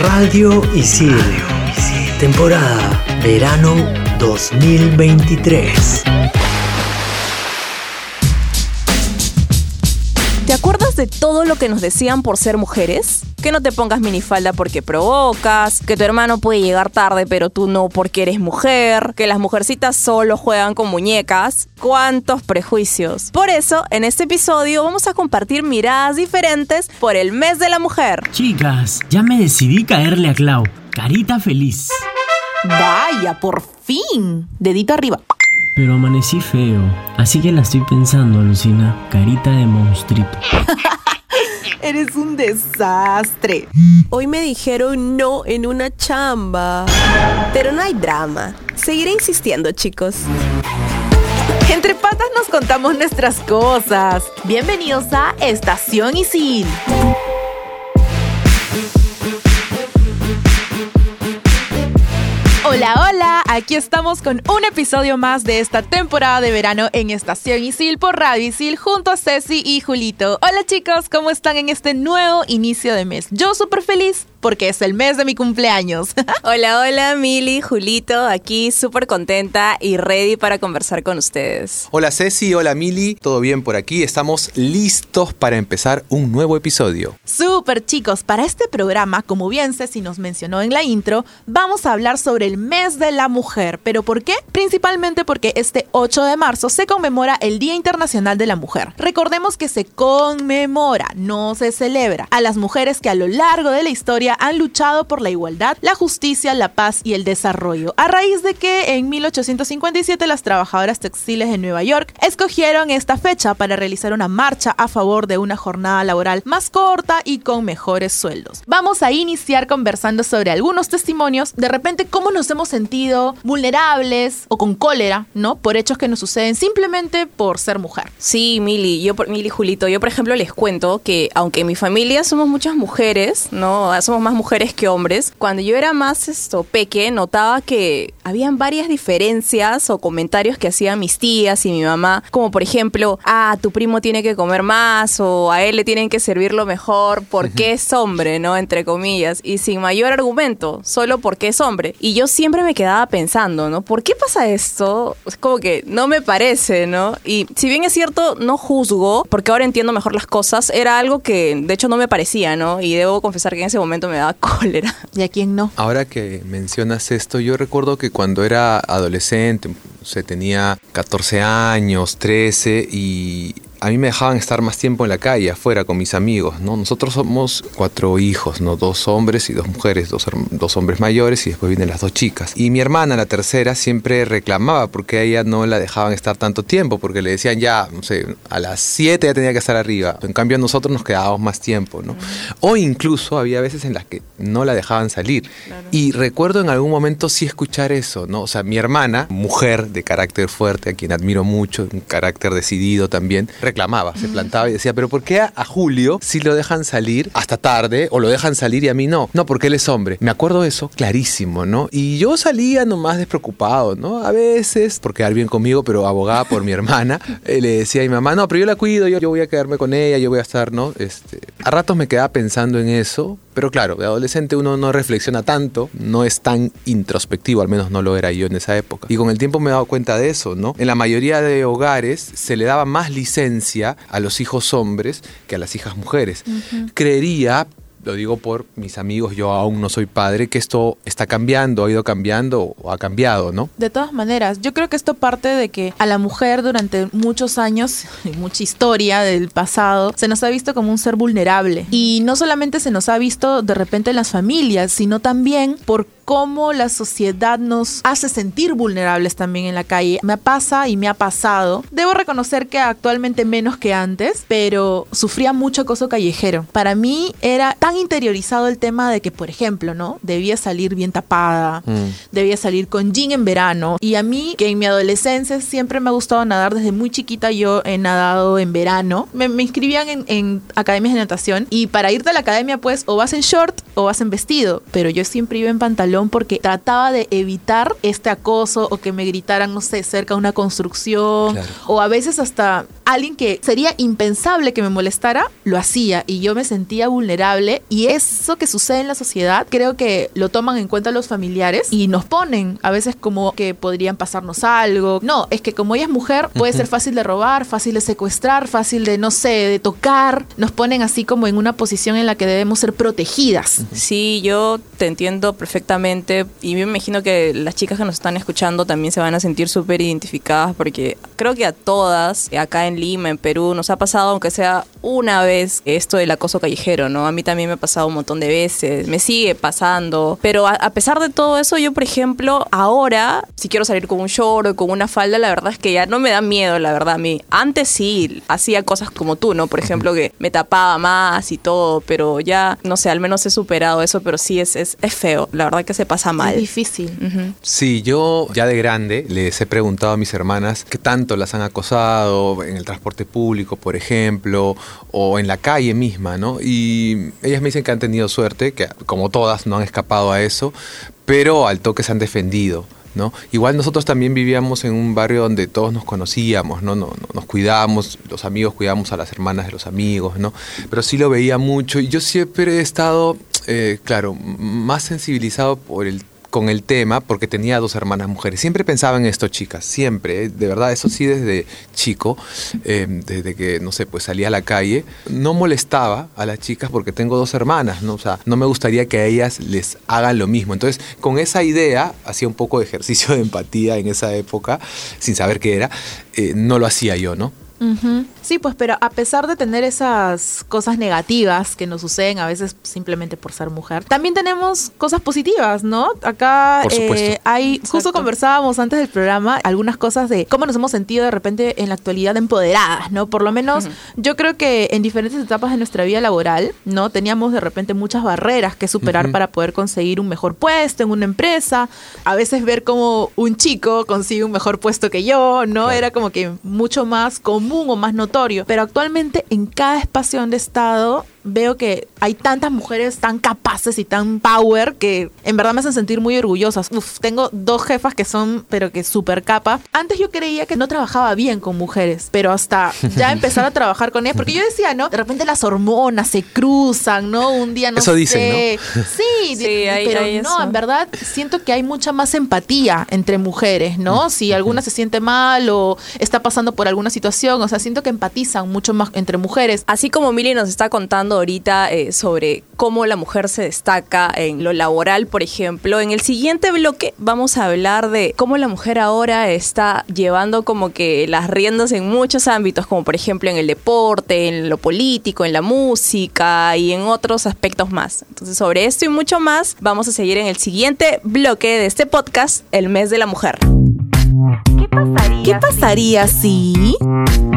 Radio Isil. Temporada Verano 2023. De todo lo que nos decían por ser mujeres? Que no te pongas minifalda porque provocas, que tu hermano puede llegar tarde pero tú no porque eres mujer, que las mujercitas solo juegan con muñecas. ¿Cuántos prejuicios? Por eso, en este episodio vamos a compartir miradas diferentes por el mes de la mujer. Chicas, ya me decidí caerle a Clau. Carita feliz. Vaya, por fin. Dedito arriba. Pero amanecí feo, así que la estoy pensando, Lucina. Carita de monstruito. Eres un desastre. Hoy me dijeron no en una chamba. Pero no hay drama. Seguiré insistiendo, chicos. Entre patas nos contamos nuestras cosas. Bienvenidos a Estación Isil. Hola, hola, aquí estamos con un episodio más de esta temporada de verano en Estación Isil por Radio Isil junto a Ceci y Julito. Hola chicos, ¿cómo están en este nuevo inicio de mes? Yo súper feliz porque es el mes de mi cumpleaños. Hola, hola, Mili, Julito, aquí súper contenta y ready para conversar con ustedes. Hola Ceci, hola Mili, ¿todo bien por aquí? Estamos listos para empezar un nuevo episodio. Súper chicos, para este programa, como bien Ceci nos mencionó en la intro, vamos a hablar sobre el mes de la mujer. ¿Pero por qué? Principalmente porque este 8 de marzo se conmemora el Día Internacional de la Mujer. Recordemos que se conmemora, no se celebra, a las mujeres que a lo largo de la historia han luchado por la igualdad, la justicia, la paz y el desarrollo, a raíz de que en 1857 las trabajadoras textiles de Nueva York escogieron esta fecha para realizar una marcha a favor de una jornada laboral más corta y con mejores sueldos. Vamos a iniciar conversando sobre algunos testimonios, de repente cómo nos hemos sentido vulnerables o con cólera, ¿no? Por hechos que nos suceden simplemente por ser mujer. Sí, Mili, yo por Mili Julito, yo por ejemplo les cuento que aunque en mi familia somos muchas mujeres, ¿no? Somos más mujeres que hombres. Cuando yo era más esto peque, notaba que habían varias diferencias o comentarios que hacían mis tías y mi mamá, como por ejemplo, ah, tu primo tiene que comer más o a él le tienen que servir lo mejor porque es hombre, ¿no? Entre comillas, y sin mayor argumento, solo porque es hombre. Y yo siempre me quedaba pensando, ¿no? ¿Por qué pasa esto? Es como que no me parece, ¿no? Y si bien es cierto, no juzgo, porque ahora entiendo mejor las cosas, era algo que de hecho no me parecía, ¿no? Y debo confesar que en ese momento me daba cólera. ¿Y a quién no? Ahora que mencionas esto, yo recuerdo que cuando era adolescente, se tenía 14 años, 13 y a mí me dejaban estar más tiempo en la calle, afuera, con mis amigos, ¿no? Nosotros somos cuatro hijos, ¿no? Dos hombres y dos mujeres, dos, dos, hombres mayores y después vienen las dos chicas. Y mi hermana, la tercera, siempre reclamaba porque a ella no la dejaban estar tanto tiempo, porque le decían ya, no sé, a las siete ya tenía que estar arriba. En cambio, nosotros nos quedábamos más tiempo, ¿no? O incluso había veces en las que no la dejaban salir. Claro. Y recuerdo en algún momento sí escuchar eso, ¿no? O sea, mi hermana, mujer de carácter fuerte, a quien admiro mucho, un carácter decidido también, reclamaba, se plantaba y decía, pero ¿por qué a, a, Julio si lo dejan salir hasta tarde o lo dejan salir y a mí no? No, porque él es hombre. Me acuerdo eso clarísimo, ¿no? Y yo salía nomás despreocupado, ¿no? A veces, por quedar bien conmigo, pero abogada por mi hermana, eh, le decía a mi mamá, no, pero yo la cuido, yo, yo voy a quedarme con ella, yo voy a estar, ¿no? Este, a ratos me quedaba pensando en eso, pero claro, de adolescente uno no reflexiona tanto, no es tan introspectivo, al menos no lo era yo en esa época. Y con el tiempo me he dado cuenta de eso, ¿no? En la mayoría de hogares se le daba más licencia a los hijos hombres que a las hijas mujeres. Uh -huh. Creería, lo digo por mis amigos, yo aún no soy padre, que esto está cambiando, ha ido cambiando o ha cambiado, ¿no? De todas maneras, yo creo que esto parte de que a la mujer durante muchos años, y mucha historia del pasado, se nos ha visto como un ser vulnerable. Y no solamente se nos ha visto de repente en las familias, sino también por cómo la sociedad nos hace sentir vulnerables también en la calle. Me pasa y me ha pasado. Debo reconocer que actualmente menos que antes, pero sufría mucho acoso callejero. Para mí era tan interiorizado el tema de que, por ejemplo, ¿no? Debía salir bien tapada, mm. debía salir con jean en verano. Y a mí, que en mi adolescencia siempre me ha gustado nadar, desde muy chiquita yo he nadado en verano. Me, me inscribían en, en academias de natación y para irte a la academia, pues, o vas en short o vas en vestido. Pero yo siempre iba en pantalón porque trataba de evitar este acoso o que me gritaran, no sé, cerca de una construcción claro. o a veces hasta alguien que sería impensable que me molestara, lo hacía y yo me sentía vulnerable y eso que sucede en la sociedad creo que lo toman en cuenta los familiares y nos ponen a veces como que podrían pasarnos algo. No, es que como ella es mujer puede ser fácil de robar, fácil de secuestrar, fácil de, no sé, de tocar. Nos ponen así como en una posición en la que debemos ser protegidas. Sí, yo te entiendo perfectamente y me imagino que las chicas que nos están escuchando también se van a sentir súper identificadas porque creo que a todas, acá en Lima, en Perú, nos ha pasado, aunque sea una vez, esto del acoso callejero, ¿no? A mí también me ha pasado un montón de veces, me sigue pasando, pero a, a pesar de todo eso, yo, por ejemplo, ahora, si quiero salir con un short o con una falda, la verdad es que ya no me da miedo, la verdad, a mí. Antes sí, hacía cosas como tú, ¿no? Por ejemplo, que me tapaba más y todo, pero ya, no sé, al menos he superado eso, pero sí es, es, es feo, la verdad que se pasa mal. Es difícil. Sí, yo ya de grande les he preguntado a mis hermanas qué tanto las han acosado en el transporte público, por ejemplo, o en la calle misma, ¿no? Y ellas me dicen que han tenido suerte, que como todas no han escapado a eso, pero al toque se han defendido. ¿No? Igual nosotros también vivíamos en un barrio donde todos nos conocíamos, ¿no? No, no- nos cuidábamos, los amigos cuidábamos a las hermanas de los amigos, ¿no? Pero sí lo veía mucho y yo siempre he estado, eh, claro, más sensibilizado por el con el tema porque tenía dos hermanas mujeres. Siempre pensaba en esto, chicas, siempre, ¿eh? de verdad, eso sí desde chico, eh, desde que, no sé, pues salía a la calle, no molestaba a las chicas porque tengo dos hermanas, ¿no? O sea, no me gustaría que a ellas les hagan lo mismo. Entonces, con esa idea, hacía un poco de ejercicio de empatía en esa época, sin saber qué era, eh, no lo hacía yo, ¿no? Ujú. Sí, pues, pero a pesar de tener esas cosas negativas que nos suceden a veces simplemente por ser mujer, también tenemos cosas positivas, ¿no? Acá Por eh, hay, justo conversábamos antes del programa algunas cosas de cómo nos hemos sentido de repente en la actualidad empoderadas, ¿no? Por lo menos yo creo que en diferentes etapas de nuestra vida laboral, ¿no? Teníamos de repente muchas barreras que superar para poder conseguir un mejor puesto en una empresa, a veces ver cómo un chico consigue un mejor puesto que yo, ¿no? Claro. Era como que mucho más común o más notorio. Pero actualmente en cada espacio donde he estado veo que hay tantas mujeres tan capaces y tan power que en verdad me hacen sentir muy orgullosas. Uf, tengo dos jefas que son, pero que súper capa. Antes yo creía que no trabajaba bien con mujeres, pero hasta ya empezar a trabajar con ellas, porque yo decía, ¿no? De repente las hormonas se cruzan, ¿no? Un día no Eso dicen, sé. Sí, Sí, hay- pero hay no, eso. en verdad siento que hay mucha más empatía entre mujeres, ¿no? Si alguna se siente mal o está pasando por alguna situación, o sea, siento que empatizan mucho más entre mujeres. Así como Mili nos está contando ahorita eh, sobre cómo la mujer se destaca en lo laboral, por ejemplo, en el siguiente bloque vamos a hablar de cómo la mujer ahora está llevando como que las riendas en muchos ámbitos, como por ejemplo en el deporte, en lo político, en la música y en otros aspectos más. Entonces, sobre esto y mucho más, vamos a seguir en el siguiente bloque de este podcast, El Mes de la Mujer. ¿Qué pasaría si... ¿Qué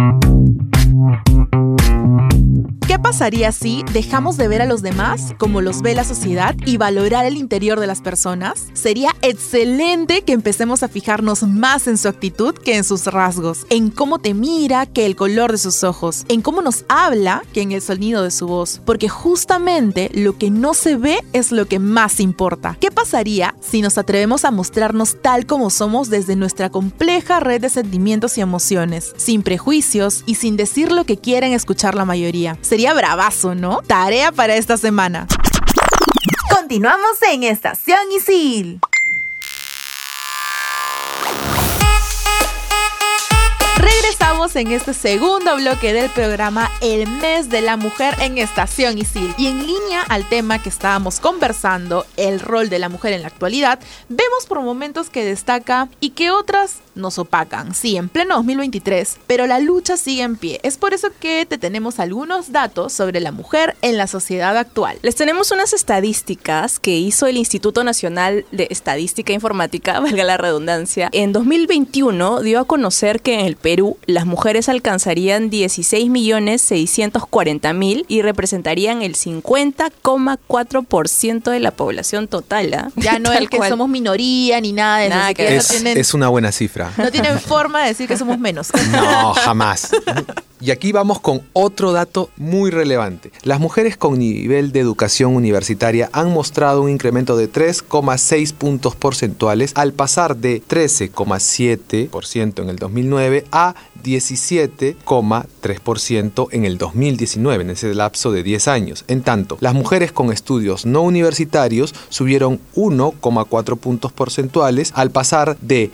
pasaría si dejamos de ver a los demás como los ve la sociedad y valorar el interior de las personas? Sería excelente que empecemos a fijarnos más en su actitud que en sus rasgos, en cómo te mira que el color de sus ojos, en cómo nos habla que en el sonido de su voz, porque justamente lo que no se ve es lo que más importa. ¿Qué pasaría si nos atrevemos a mostrarnos tal como somos desde nuestra compleja red de sentimientos y emociones, sin prejuicios y sin decir lo que quieren escuchar la mayoría? Sería bravazo, ¿no? Tarea para esta semana. Continuamos en Estación Isil. Regresamos en este segundo bloque del programa El mes de la mujer en Estación Isil. Y en línea al tema que estábamos conversando, el rol de la mujer en la actualidad, vemos por momentos que destaca y que otras nos opacan. Sí, en pleno 2023, pero la lucha sigue en pie. Es por eso que te tenemos algunos datos sobre la mujer en la sociedad actual. Les tenemos unas estadísticas que hizo el Instituto Nacional de Estadística Informática, valga la redundancia. En 2021 dio a conocer que en el Perú las mujeres alcanzarían 16.640.000 y representarían el 50,4% de la población total. ¿ah? Ya no es que cual. somos minoría ni nada de eso. Nada que tienen- es una buena cifra. No tienen forma de decir que somos menos. No, jamás. Y aquí vamos con otro dato muy relevante. Las mujeres con nivel de educación universitaria han mostrado un incremento de 3,6 puntos porcentuales al pasar de 13,7% en el 2009 a 17,3% en el 2019, en ese lapso de 10 años. En tanto, las mujeres con estudios no universitarios subieron 1,4 puntos porcentuales al pasar de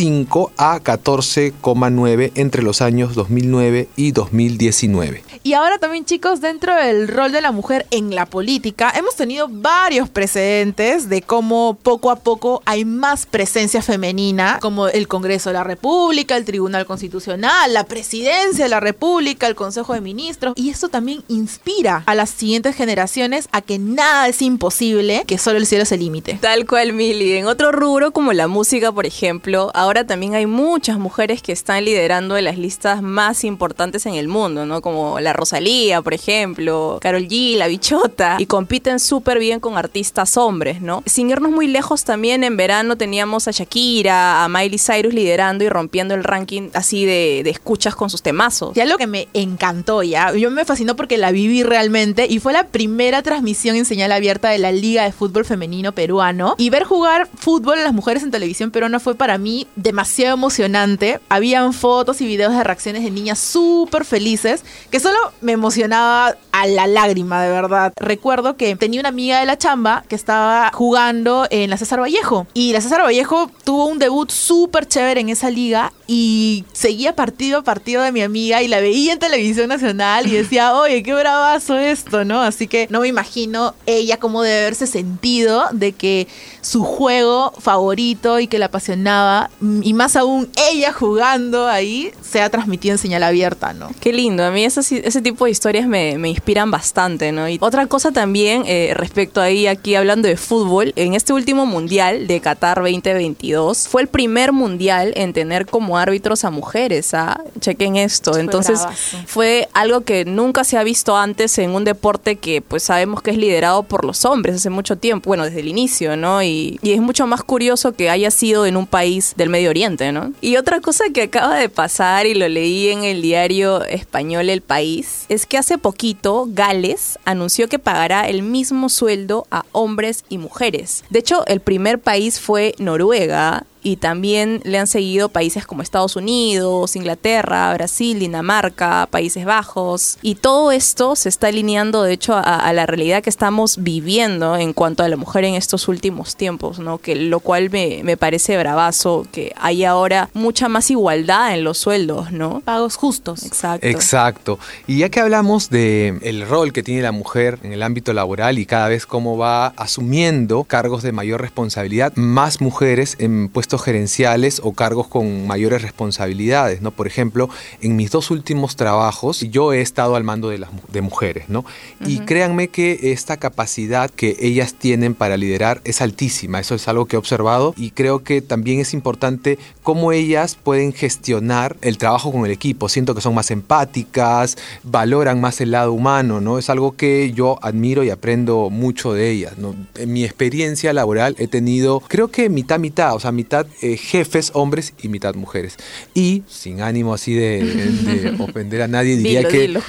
13,5 a 14,9 entre los años 2009 y 2019. Y ahora también chicos, dentro del rol de la mujer en la política, hemos tenido varios precedentes de cómo poco a poco hay más presencia femenina, como el Congreso de la República, el Tribunal Constitucional, la Presidencia de la República, el Consejo de Ministros. Y esto también inspira a las siguientes generaciones a que nada es imposible, que solo el cielo es el límite. Tal cual, Mili. En otro rubro como la música, por ejemplo, ahora también hay muchas mujeres que están liderando de las listas más importantes en el mundo, ¿no? Como la Rosalía, por ejemplo, Carol G, La Bichota, y compiten súper bien con artistas hombres, ¿no? Sin irnos muy lejos, también en verano teníamos a Shakira, a Miley Cyrus liderando y rompiendo el ranking así de, de escuchas con sus temazos. Ya lo que me encantó ya, yo me fascinó porque la viví realmente y fue la primera transmisión en señal abierta de la Liga de Fútbol Femenino Peruano y ver jugar fútbol a las mujeres en televisión peruana fue para mí demasiado emocionante. Habían fotos y videos de reacciones de niñas súper felices que solo me emocionaba a la lágrima, de verdad. Recuerdo que tenía una amiga de la chamba que estaba jugando en la César Vallejo y la César Vallejo tuvo un debut súper chévere en esa liga y seguía partido a partido de mi amiga y la veía en televisión nacional y decía, oye, qué bravazo esto, ¿no? Así que no me imagino ella cómo debe haberse sentido de que su juego favorito y que la apasionaba, y más aún ella jugando ahí, sea transmitido en señal abierta, ¿no? Qué lindo, a mí ese, ese tipo de historias me, me inspiran bastante, ¿no? Y otra cosa también, eh, respecto ahí, aquí hablando de fútbol, en este último mundial de Qatar 2022, fue el primer mundial en tener como árbitros a mujeres, ¿ah? Chequen esto. Fue Entonces, bravazo. fue algo que nunca se ha visto antes en un deporte que pues sabemos que es liderado por los hombres hace mucho tiempo, bueno, desde el inicio, ¿no? Y, y es mucho más curioso que haya sido en un país del Medio Oriente, ¿no? Y otra cosa que acaba de pasar y lo leí en el diario español El País es que hace poquito Gales anunció que pagará el mismo sueldo a hombres y mujeres. De hecho, el primer país fue Noruega y también le han seguido países como Estados Unidos, Inglaterra, Brasil, Dinamarca, Países Bajos. Y todo esto se está alineando, de hecho, a, a la realidad que estamos viviendo en cuanto a la mujer en estos últimos tiempos, ¿no? Que lo cual me, me parece bravazo, que hay ahora mucha más igualdad en los sueldos, ¿no? Pagos justos. Exacto. Exacto. Y ya que hablamos de el rol que tiene la mujer en el ámbito laboral y cada vez cómo va asumiendo cargos de mayor responsabilidad, más mujeres en puestos gerenciales o cargos con mayores responsabilidades, ¿no? Por ejemplo, en mis dos últimos trabajos yo he estado al mando de las de mujeres, ¿no? Y créanme que esta capacidad que ellas tienen para liderar es altísima, eso es algo que he observado y creo que también es importante cómo ellas pueden gestionar el trabajo con el equipo. Siento que son más empáticas, valoran más el lado humano, ¿no? Es algo que yo admiro y aprendo mucho de ellas, ¿no? En mi experiencia laboral he tenido, creo que mitad, mitad, o sea, mitad eh, jefes hombres y mitad mujeres. Y sin ánimo así de, de ofender a nadie, diría Dilo, que dilo,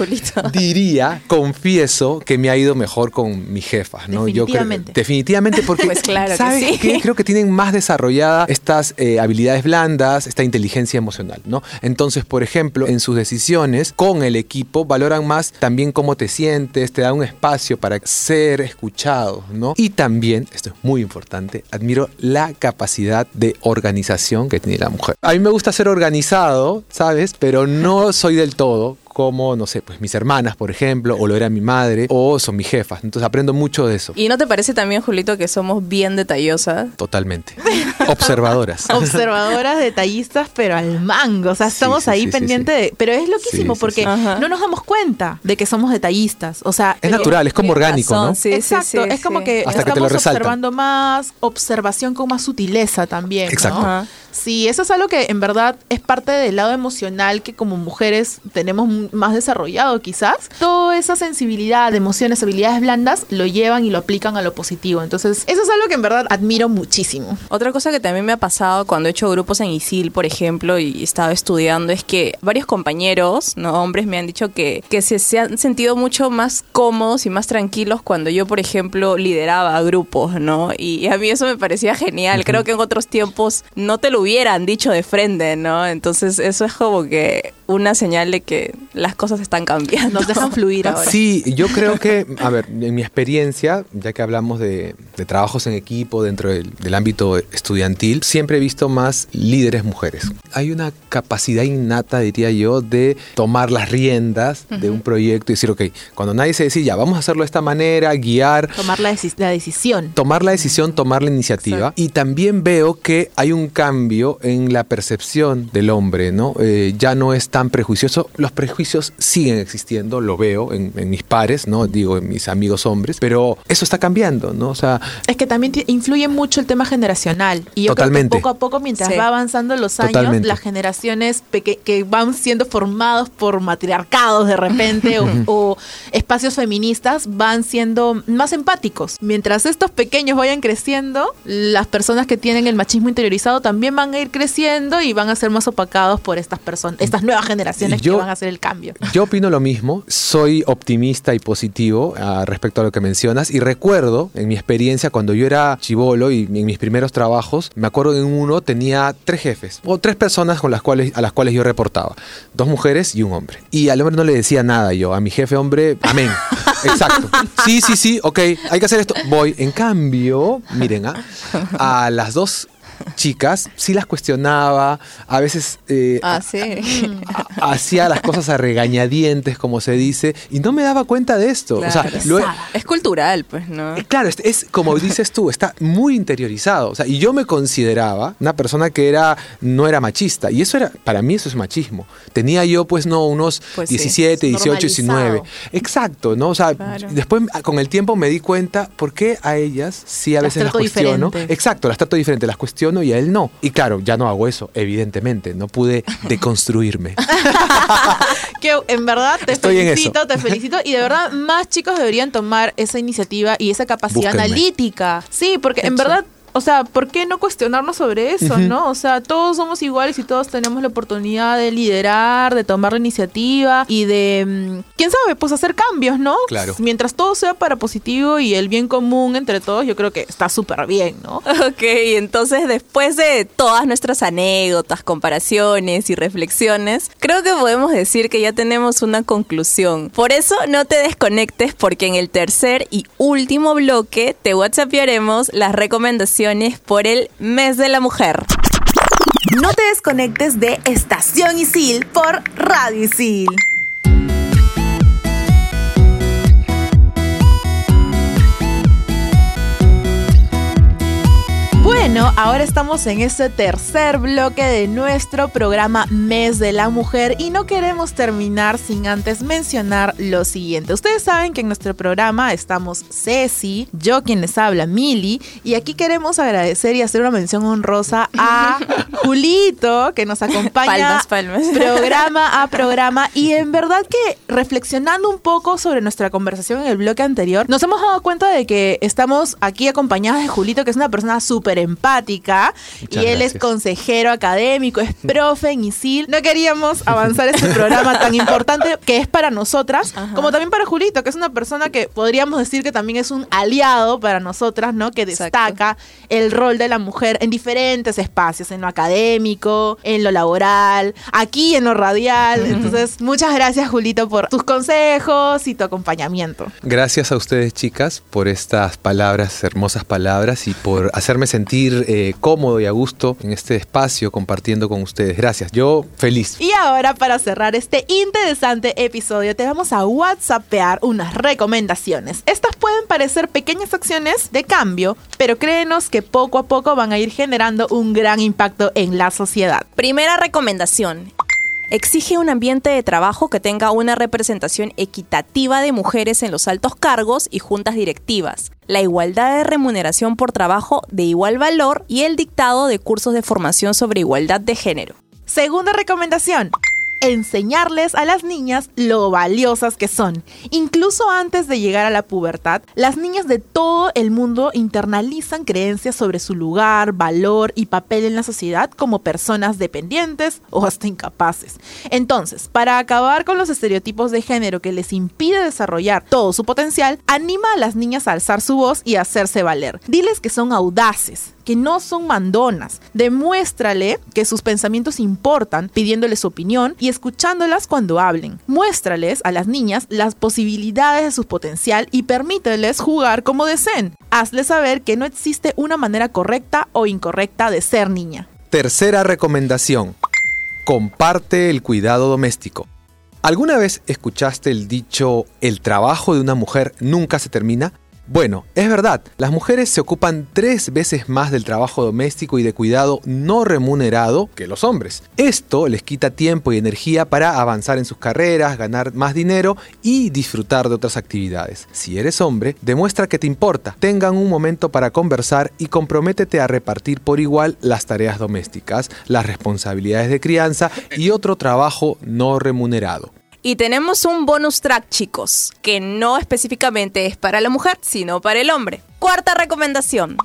diría, confieso que me ha ido mejor con mis jefas, ¿no? Yo creo- Definitivamente. definitivamente porque Pues claro que ¿sabes sí. qué? Creo que tienen más desarrollada estas eh, habilidades blandas, esta inteligencia emocional, ¿no? Entonces, por ejemplo, en sus decisiones con el equipo valoran más también cómo te sientes, te da un espacio para ser escuchado, ¿no? Y también, esto es muy importante, admiro la capacidad de organización que tiene la mujer. A mí me gusta ser organizado, ¿sabes? Pero no soy del todo como, no sé, pues mis hermanas, por ejemplo, o lo era mi madre, o son mis jefas. Entonces aprendo mucho de eso. ¿Y no te parece también, Julito, que somos bien detallosas? Totalmente. Observadoras. Observadoras, detallistas, pero al mango. O sea, estamos sí, ahí sí, sí, pendiente sí. de. Pero es loquísimo Sí, sí, porque no nos damos cuenta de que somos detallistas. O sea, Es natural, es como orgánico, razón, ¿no? Exacto, sí, es como sí. que Hasta que te lo estamos observando más, observación con más sutileza también. Exacto. Sí, eso es algo que en verdad es parte del lado emocional que como mujeres tenemos más desarrollado quizás. Toda esa sensibilidad, emociones, habilidades blandas lo llevan y lo aplican a lo positivo. Entonces, eso es algo que en verdad admiro muchísimo. Otra cosa que también me ha pasado cuando he hecho grupos en ISIL, por ejemplo, y estaba estudiando, es que varios compañeros, no hombres, me han dicho que, que se, se han sentido mucho más cómodos y más tranquilos cuando yo, por ejemplo, lideraba grupos, ¿no? Y a mí eso me parecía genial. Creo que en otros tiempos no te lo hubieran dicho de frente, ¿no? Entonces eso es como que una señal de que las cosas están cambiando. Nos dejan fluir ahora. Sí, yo creo que, a ver, en mi experiencia, ya que hablamos de, de trabajos en equipo dentro del, del ámbito estudiantil, siempre he visto más líderes mujeres. Hay una capacidad innata, diría yo, de tomar las riendas de un proyecto y decir, ok, cuando nadie se dice, ya, vamos a hacerlo de esta manera, guiar, Tomar la, deci- la decisión. tomar la decisión, tomar la iniciativa. Y también veo que hay un cambio en la percepción del hombre, ¿no? Eh, ya no es tan prejuicioso. Los prejuicios siguen existiendo, lo veo en, en mis pares, ¿no? Digo, en mis amigos hombres, pero eso está cambiando, ¿no? O sea, Es que también influye mucho el tema generacional. Y yo Totalmente. creo que poco a poco, mientras Sí. va avanzando los años, Totalmente. las generaciones que van siendo formados por matriarcados de repente o, o espacios feministas van siendo más empáticos. Mientras estos pequeños vayan creciendo, las personas que tienen el machismo interiorizado también van a ir creciendo y van a ser más opacados por estas personas, estas nuevas generaciones yo- que van a hacer el cambio. Yo opino lo mismo, soy optimista y positivo ah, respecto a lo que mencionas y recuerdo en mi experiencia cuando yo era chivolo y en mis primeros trabajos, me acuerdo que en uno tenía tres jefes o tres personas con las cuales, a las cuales yo reportaba, dos mujeres y un hombre. Y al hombre no le decía nada yo, a mi jefe hombre, amén. Exacto. Sí, sí, sí, ok, hay que hacer esto. Voy. En cambio, miren, ah, a las dos chicas sí las cuestionaba, a veces eh, Ah, sí. ha- hacía las cosas a regañadientes, como se dice, y no me daba cuenta de esto. O sea, Claro. lo he- es cultural, pues, ¿no? eh, Claro, es, es como dices tú, está muy interiorizado. O sea, y yo me consideraba una persona que era, no era machista. Y eso era, para mí eso es machismo. Tenía yo, pues, no, unos Pues sí, 17, 18, 19. normalizado. Exacto, ¿no? O sea, Claro. después con el tiempo me di cuenta por qué a ellas sí a Las veces las cuestiono. diferente. Exacto, las trato diferente, las cuestiono y a él no. Y claro, ya no hago eso, evidentemente. No pude deconstruirme. Que en verdad te Estoy felicito, te felicito. Y de verdad, más chicos deberían tomar esa iniciativa y esa capacidad Búsquenme. analítica. Sí, porque en verdad. O sea, ¿por qué no cuestionarnos sobre eso, no? O sea, todos somos iguales y todos tenemos la oportunidad de liderar, de tomar la iniciativa y de, mm, quién sabe, pues hacer cambios, ¿no? Claro. Mientras todo sea para positivo y el bien común entre todos, yo creo que está súper bien, ¿no? Ok, entonces después de todas nuestras anécdotas, comparaciones y reflexiones, creo que podemos decir que ya tenemos una conclusión. Por eso no te desconectes porque en el tercer y último bloque te whatsappearemos las recomendaciones por el mes de la mujer. No te desconectes de Estación Isil por Radio Isil. Bueno, ahora estamos en este tercer bloque de nuestro programa Mes de la Mujer y no queremos terminar sin antes mencionar lo siguiente. Ustedes saben que en nuestro programa estamos Ceci, yo quien les habla, Mili, y aquí queremos agradecer y hacer una mención honrosa a Julito que nos acompaña Palmas, palmas. programa a programa y en verdad que reflexionando un poco sobre nuestra conversación en el bloque anterior, nos hemos dado cuenta de que estamos aquí acompañados de Julito, que es una persona súper empática Muchas y él es consejero académico, es profe en ISIL. No queríamos avanzar este programa tan importante que es para nosotras, como también para Julito, que es una persona que podríamos decir que también es un aliado para nosotras, ¿no? Que Exacto. destaca el rol de la mujer en diferentes espacios, en lo académico, en lo laboral, aquí en lo radial. Entonces, muchas gracias, Julito, por tus consejos y tu acompañamiento. Gracias a ustedes, chicas, por estas palabras, hermosas palabras, y por hacerme sentir eh, cómodo y a gusto en este espacio compartiendo con ustedes. Gracias. Yo feliz. Y ahora, para cerrar este interesante episodio, te vamos a WhatsAppear unas recomendaciones. Estas pueden parecer pequeñas acciones de cambio, pero créenos que poco a poco van a ir generando un gran impacto en la sociedad. Primera recomendación. Exige un ambiente de trabajo que tenga una representación equitativa de mujeres en los altos cargos y juntas directivas, la igualdad de remuneración por trabajo de igual valor y el dictado de cursos de formación sobre igualdad de género. Segunda recomendación enseñarles a las niñas lo valiosas que son. Incluso antes de llegar a la pubertad, las niñas de todo el mundo internalizan creencias sobre su lugar, valor y papel en la sociedad como personas dependientes o hasta incapaces. Entonces, para acabar con los estereotipos de género que les impide desarrollar todo su potencial, anima a las niñas a alzar su voz y a hacerse valer. Diles que son audaces, que no son mandonas. Demuéstrale que sus pensamientos importan, pidiéndoles su opinión y escuchándolas cuando hablen. Muéstrales a las niñas las posibilidades de su potencial y permíteles jugar como deseen. Hazles saber que no existe una manera correcta o incorrecta de ser niña. Tercera recomendación. Comparte el cuidado doméstico. ¿Alguna vez escuchaste el dicho el trabajo de una mujer nunca se termina? Bueno, es verdad, las mujeres se ocupan tres veces más del trabajo doméstico y de cuidado no remunerado que los hombres. Esto les quita tiempo y energía para avanzar en sus carreras, ganar más dinero y disfrutar de otras actividades. Si eres hombre, demuestra que te importa, tengan un momento para conversar y comprométete a repartir por igual las tareas domésticas, las responsabilidades de crianza y otro trabajo no remunerado. Y tenemos un bonus track, chicos, que no específicamente es para la mujer, sino para el hombre. Cuarta recomendación.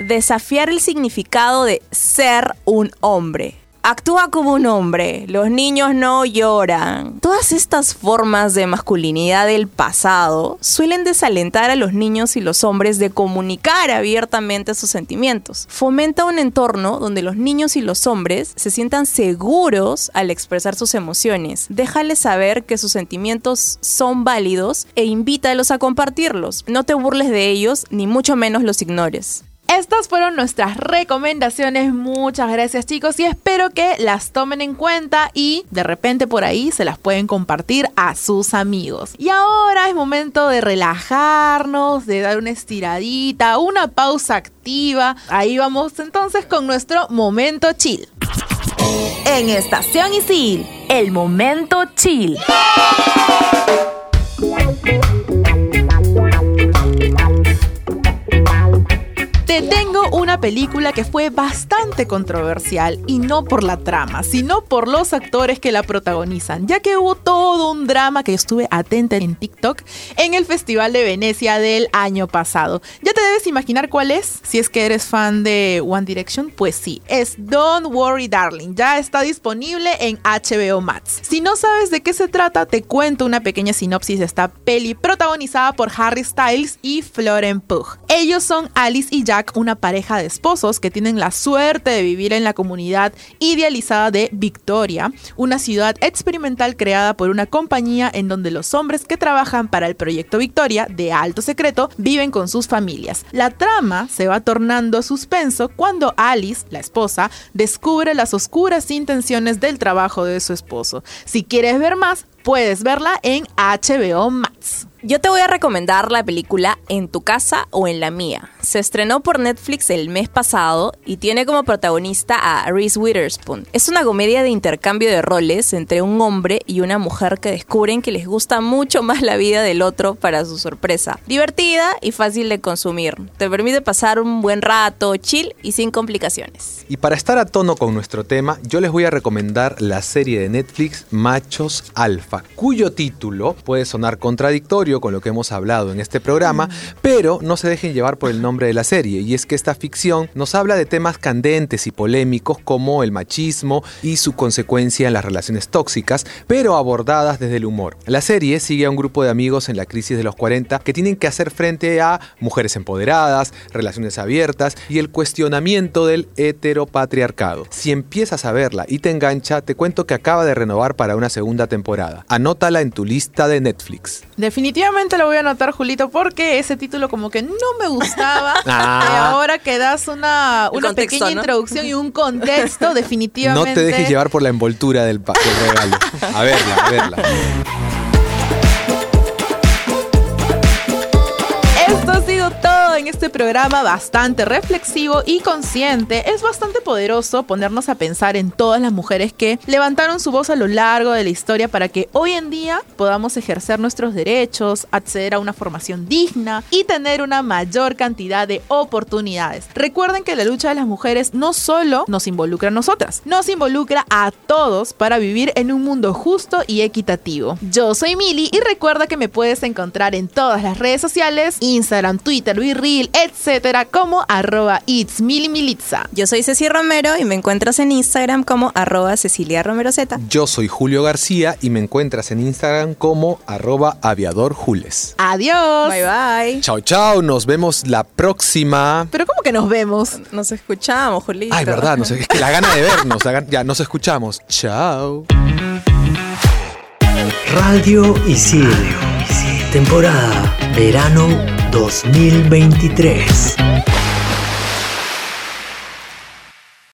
Desafiar el significado de ser un hombre. Actúa como un hombre, los niños no lloran. Todas estas formas de masculinidad del pasado suelen desalentar a los niños y los hombres de comunicar abiertamente sus sentimientos. Fomenta un entorno donde los niños y los hombres se sientan seguros al expresar sus emociones. Déjales saber que sus sentimientos son válidos e invítalos a compartirlos. No te burles de ellos ni mucho menos los ignores. Estas fueron nuestras recomendaciones. Muchas gracias chicos y espero que las tomen en cuenta y de repente por ahí se las pueden compartir a sus amigos. Y ahora es momento de relajarnos, de dar una estiradita, una pausa activa. Ahí vamos entonces con nuestro momento chill. En Estación Isil, el momento chill. Te tengo una película que fue bastante controversial y no por la trama, sino por los actores que la protagonizan, ya que hubo todo un drama que estuve atenta en TikTok en el Festival de Venecia del año pasado. Ya te debes imaginar cuál es, si es que eres fan de One Direction, pues sí, es Don't Worry Darling, ya está disponible en HBO Max. Si no sabes de qué se trata, te cuento una pequeña sinopsis de esta peli protagonizada por Harry Styles y Florence Pugh. Ellos son Alice y Jack una pareja de esposos que tienen la suerte de vivir en la comunidad idealizada de Victoria, una ciudad experimental creada por una compañía en donde los hombres que trabajan para el proyecto Victoria, de alto secreto, viven con sus familias. La trama se va tornando suspenso cuando Alice, la esposa, descubre las oscuras intenciones del trabajo de su esposo. Si quieres ver más, puedes verla en HBO Max. Yo te voy a recomendar la película En tu casa o en la mía. Se estrenó por Netflix el mes pasado y tiene como protagonista a Reese Witherspoon. Es una comedia de intercambio de roles entre un hombre y una mujer que descubren que les gusta mucho más la vida del otro para su sorpresa. Divertida y fácil de consumir. Te permite pasar un buen rato, chill y sin complicaciones. Y para estar a tono con nuestro tema, yo les voy a recomendar la serie de Netflix Machos Alfa, cuyo título puede sonar contradictorio con lo que hemos hablado en este programa, pero no se dejen llevar por el nombre de la serie, y es que esta ficción nos habla de temas candentes y polémicos como el machismo y su consecuencia en las relaciones tóxicas, pero abordadas desde el humor. La serie sigue a un grupo de amigos en la crisis de los 40 que tienen que hacer frente a mujeres empoderadas, relaciones abiertas y el cuestionamiento del heteropatriarcado. Si empiezas a verla y te engancha, te cuento que acaba de renovar para una segunda temporada. Anótala en tu lista de Netflix. Definitivamente lo voy a anotar, Julito, porque ese título como que no me gustaba. Ah. Y ahora que das una, una contexto, pequeña ¿no? introducción y un contexto, definitivamente. No te dejes llevar por la envoltura del regalo. A verla, a verla. En este programa bastante reflexivo y consciente, es bastante poderoso ponernos a pensar en todas las mujeres que levantaron su voz a lo largo de la historia para que hoy en día podamos ejercer nuestros derechos, acceder a una formación digna y tener una mayor cantidad de oportunidades. Recuerden que la lucha de las mujeres no solo nos involucra a nosotras, nos involucra a todos para vivir en un mundo justo y equitativo. Yo soy Mili y recuerda que me puedes encontrar en todas las redes sociales, Instagram, Twitter, Etcétera, como arroba it's Militza. Yo soy Ceci Romero y me encuentras en Instagram como arroba Cecilia Romero Z. Yo soy Julio García y me encuentras en Instagram como arroba aviadorjules. Adiós. Bye bye. Chao, chao, nos vemos la próxima. Pero ¿cómo que nos vemos? Nos escuchamos, Julito. Ay, verdad, no sé, es que la gana de vernos, la ya nos escuchamos. Chao. Radio Isil. Temporada Verano 2023.